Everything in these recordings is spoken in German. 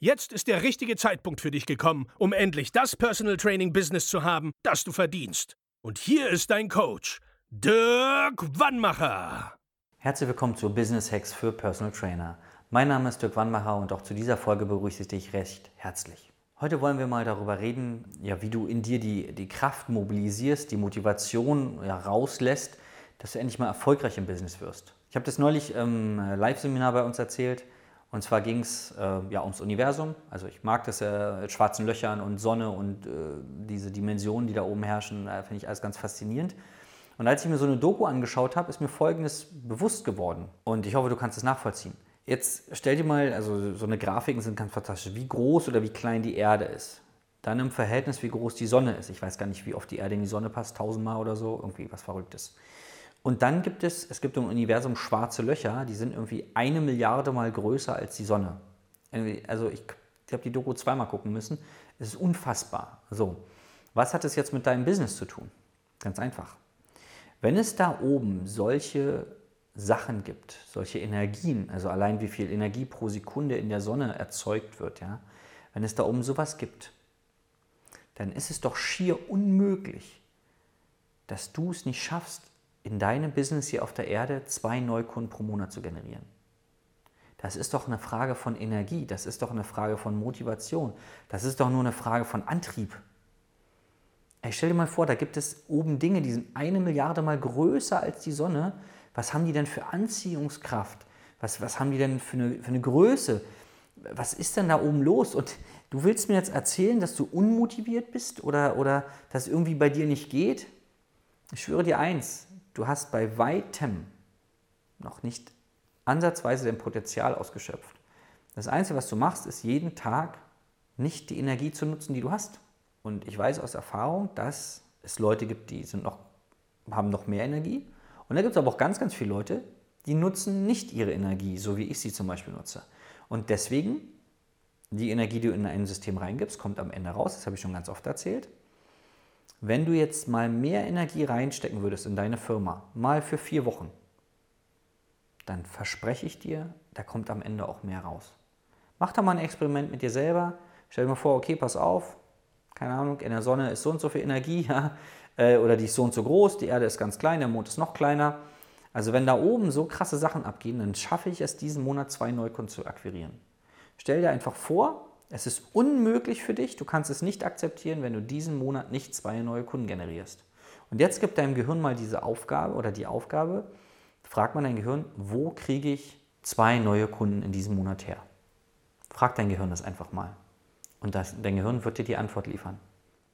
Jetzt ist der richtige Zeitpunkt für dich gekommen, um endlich das Personal Training Business zu haben, das du verdienst. Und hier ist dein Coach, Dirk Wannmacher. Herzlich willkommen zu Business Hacks für Personal Trainer. Mein Name ist Dirk Wannmacher und auch zu dieser Folge begrüße ich dich recht herzlich. Heute wollen wir mal darüber reden, ja, wie du in dir die, die Kraft mobilisierst, die Motivation ja, rauslässt, dass du endlich mal erfolgreich im Business wirst. Ich habe das neulich im Live-Seminar bei uns erzählt und zwar ging es äh, ja ums Universum. Also ich mag das äh, mit schwarzen Löchern und Sonne und äh, diese Dimensionen, die da oben herrschen, äh, finde ich alles ganz faszinierend. Und als ich mir so eine Doku angeschaut habe, ist mir Folgendes bewusst geworden. Und ich hoffe, du kannst es nachvollziehen. Jetzt stell dir mal, also so eine Grafiken sind ganz fantastisch, wie groß oder wie klein die Erde ist. Dann im Verhältnis, wie groß die Sonne ist. Ich weiß gar nicht, wie oft die Erde in die Sonne passt, tausendmal oder so, irgendwie was Verrücktes. Und dann gibt es, es gibt im Universum schwarze Löcher, die sind irgendwie eine Milliarde mal größer als die Sonne. Also ich, ich habe die Doku zweimal gucken müssen. Es ist unfassbar. So, was hat es jetzt mit deinem Business zu tun? Ganz einfach. Wenn es da oben solche Sachen gibt, solche Energien, also allein wie viel Energie pro Sekunde in der Sonne erzeugt wird, ja, wenn es da oben sowas gibt, dann ist es doch schier unmöglich, dass du es nicht schaffst, in deinem Business hier auf der Erde zwei Neukunden pro Monat zu generieren. Das ist doch eine Frage von Energie, das ist doch eine Frage von Motivation, das ist doch nur eine Frage von Antrieb. Ich stell dir mal vor, da gibt es oben Dinge, die sind eine Milliarde mal größer als die Sonne. Was haben die denn für Anziehungskraft? Was, was haben die denn für eine, für eine Größe? Was ist denn da oben los? Und du willst mir jetzt erzählen, dass du unmotiviert bist oder, oder dass irgendwie bei dir nicht geht? Ich schwöre dir eins, du hast bei weitem noch nicht ansatzweise dein Potenzial ausgeschöpft. Das Einzige, was du machst, ist jeden Tag nicht die Energie zu nutzen, die du hast. Und ich weiß aus Erfahrung, dass es Leute gibt, die sind noch, haben noch mehr Energie. Und da gibt es aber auch ganz, ganz viele Leute, die nutzen nicht ihre Energie, so wie ich sie zum Beispiel nutze. Und deswegen, die Energie, die du in ein System reingibst, kommt am Ende raus. Das habe ich schon ganz oft erzählt. Wenn du jetzt mal mehr Energie reinstecken würdest in deine Firma, mal für vier Wochen, dann verspreche ich dir, da kommt am Ende auch mehr raus. Mach da mal ein Experiment mit dir selber. Stell dir mal vor, okay, pass auf, keine Ahnung, in der Sonne ist so und so viel Energie, ja, äh, oder die ist so und so groß, die Erde ist ganz klein, der Mond ist noch kleiner. Also wenn da oben so krasse Sachen abgehen, dann schaffe ich es, diesen Monat zwei Neukunden zu akquirieren. Stell dir einfach vor, es ist unmöglich für dich, du kannst es nicht akzeptieren, wenn du diesen Monat nicht zwei neue Kunden generierst. Und jetzt gibt deinem Gehirn mal diese Aufgabe oder die Aufgabe, fragt man dein Gehirn, wo kriege ich zwei neue Kunden in diesem Monat her? Frag dein Gehirn das einfach mal. Und das, dein Gehirn wird dir die Antwort liefern.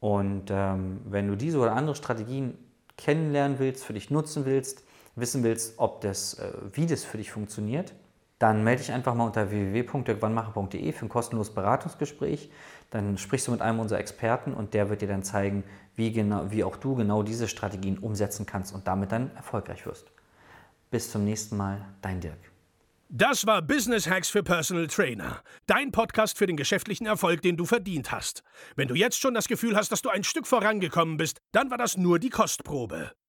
Und ähm, wenn du diese oder andere Strategien kennenlernen willst, für dich nutzen willst, wissen willst, ob das, äh, wie das für dich funktioniert, dann melde dich einfach mal unter www.dirkwannmacher.de für ein kostenloses Beratungsgespräch. Dann sprichst du mit einem unserer Experten und der wird dir dann zeigen, wie, genau, wie auch du genau diese Strategien umsetzen kannst und damit dann erfolgreich wirst. Bis zum nächsten Mal, dein Dirk. Das war Business Hacks für Personal Trainer. Dein Podcast für den geschäftlichen Erfolg, den du verdient hast. Wenn du jetzt schon das Gefühl hast, dass du ein Stück vorangekommen bist, dann war das nur die Kostprobe.